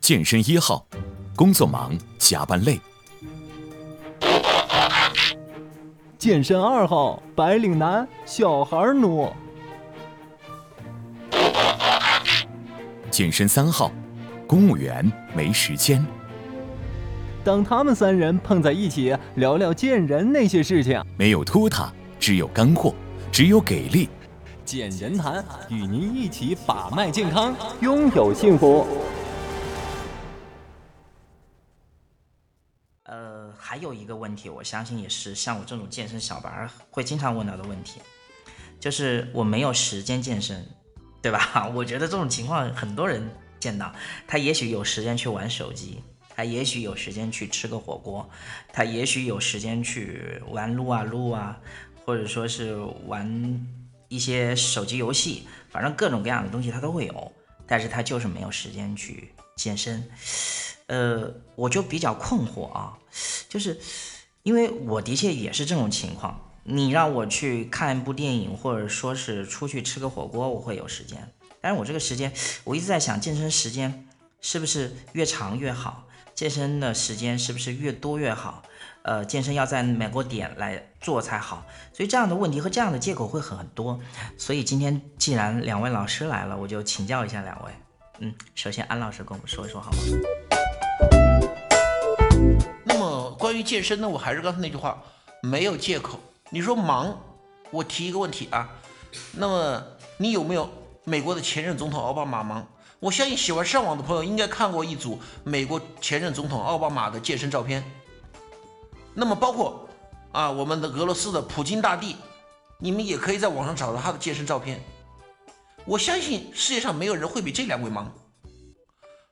健身一号，工作忙，加班累。健身二号，白领男，小孩奴。健身三号，公务员，没时间。当他们三人碰在一起，聊聊见人那些事情，没有拖沓，只有干货，只有给力。健人谈与您一起把脉健康，拥有幸福。呃，还有一个问题，我相信也是像我这种健身小白会经常问到的问题，就是我没有时间健身，对吧？我觉得这种情况很多人见到，他也许有时间去玩手机。他也许有时间去吃个火锅，他也许有时间去玩撸啊撸啊，或者说是玩一些手机游戏，反正各种各样的东西他都会有，但是他就是没有时间去健身。呃，我就比较困惑啊，就是因为我的确也是这种情况，你让我去看一部电影，或者说是出去吃个火锅，我会有时间，但是我这个时间，我一直在想，健身时间是不是越长越好？健身的时间是不是越多越好？呃，健身要在某个点来做才好，所以这样的问题和这样的借口会很多。所以今天既然两位老师来了，我就请教一下两位。嗯，首先安老师跟我们说一说好吗？那么关于健身呢，我还是刚才那句话，没有借口。你说忙，我提一个问题啊，那么你有没有美国的前任总统奥巴马忙？我相信喜欢上网的朋友应该看过一组美国前任总统奥巴马的健身照片。那么包括啊，我们的俄罗斯的普京大帝，你们也可以在网上找到他的健身照片。我相信世界上没有人会比这两位忙。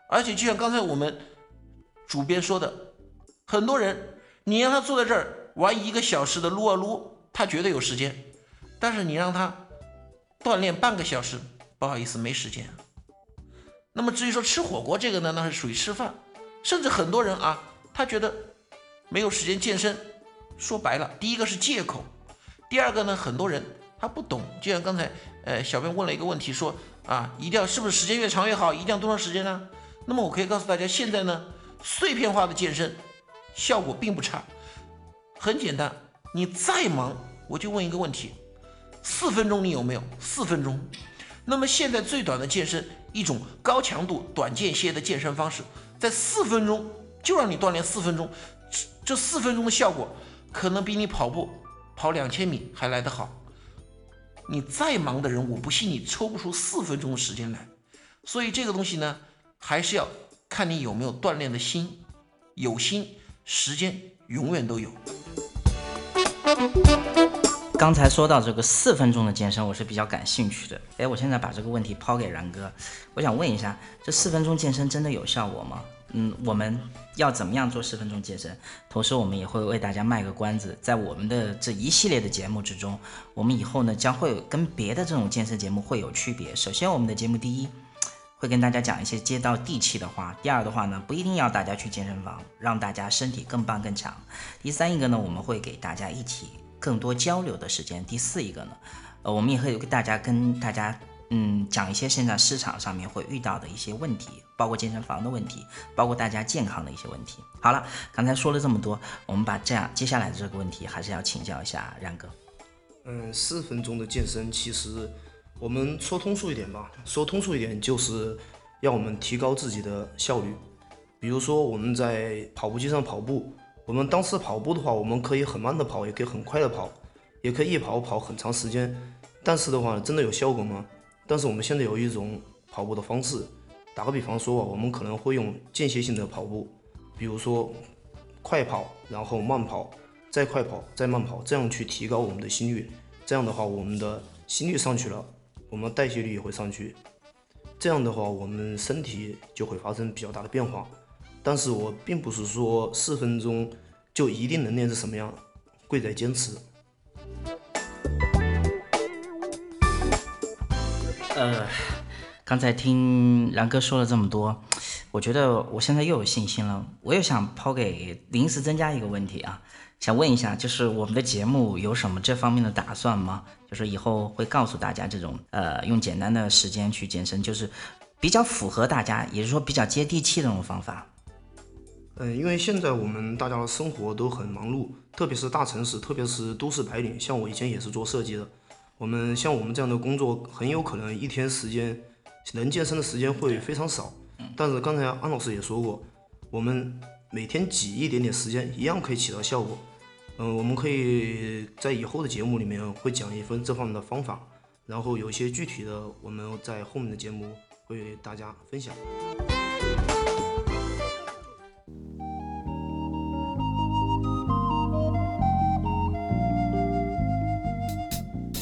而且就像刚才我们主编说的，很多人你让他坐在这儿玩一个小时的撸啊撸，他绝对有时间；但是你让他锻炼半个小时，不好意思，没时间。那么至于说吃火锅这个呢，那是属于吃饭，甚至很多人啊，他觉得没有时间健身，说白了，第一个是借口，第二个呢，很多人他不懂，就像刚才呃小编问了一个问题，说啊，一定要是不是时间越长越好，一定要多长时间呢？那么我可以告诉大家，现在呢，碎片化的健身效果并不差，很简单，你再忙，我就问一个问题，四分钟你有没有？四分钟。那么现在最短的健身，一种高强度短间歇的健身方式，在四分钟就让你锻炼四分钟，这四分钟的效果可能比你跑步跑两千米还来得好。你再忙的人，我不信你抽不出四分钟的时间来。所以这个东西呢，还是要看你有没有锻炼的心，有心，时间永远都有。刚才说到这个四分钟的健身，我是比较感兴趣的。哎，我现在把这个问题抛给然哥，我想问一下，这四分钟健身真的有效果吗？嗯，我们要怎么样做四分钟健身？同时，我们也会为大家卖个关子，在我们的这一系列的节目之中，我们以后呢将会跟别的这种健身节目会有区别。首先，我们的节目第一会跟大家讲一些接到地气的话；第二的话呢，不一定要大家去健身房，让大家身体更棒更强；第三一个呢，我们会给大家一起。更多交流的时间。第四一个呢，呃，我们也会跟大家跟大家嗯讲一些现在市场上面会遇到的一些问题，包括健身房的问题，包括大家健康的一些问题。好了，刚才说了这么多，我们把这样接下来的这个问题还是要请教一下冉哥。嗯，四分钟的健身，其实我们说通俗一点吧，说通俗一点就是要我们提高自己的效率。比如说我们在跑步机上跑步。我们当时跑步的话，我们可以很慢的跑，也可以很快的跑，也可以一跑跑很长时间。但是的话，真的有效果吗？但是我们现在有一种跑步的方式，打个比方说，我们可能会用间歇性的跑步，比如说快跑，然后慢跑，再快跑，再慢跑，这样去提高我们的心率。这样的话，我们的心率上去了，我们代谢率也会上去。这样的话，我们身体就会发生比较大的变化。但是我并不是说四分钟就一定能练成什么样，贵在坚持。呃，刚才听然哥说了这么多，我觉得我现在又有信心了。我又想抛给临时增加一个问题啊，想问一下，就是我们的节目有什么这方面的打算吗？就是以后会告诉大家这种呃，用简单的时间去健身，就是比较符合大家，也就是说比较接地气的那种方法。嗯，因为现在我们大家的生活都很忙碌，特别是大城市，特别是都市白领，像我以前也是做设计的。我们像我们这样的工作，很有可能一天时间能健身的时间会非常少。但是刚才安老师也说过，我们每天挤一点点时间，一样可以起到效果。嗯，我们可以在以后的节目里面会讲一分这方面的方法，然后有一些具体的，我们在后面的节目会为大家分享。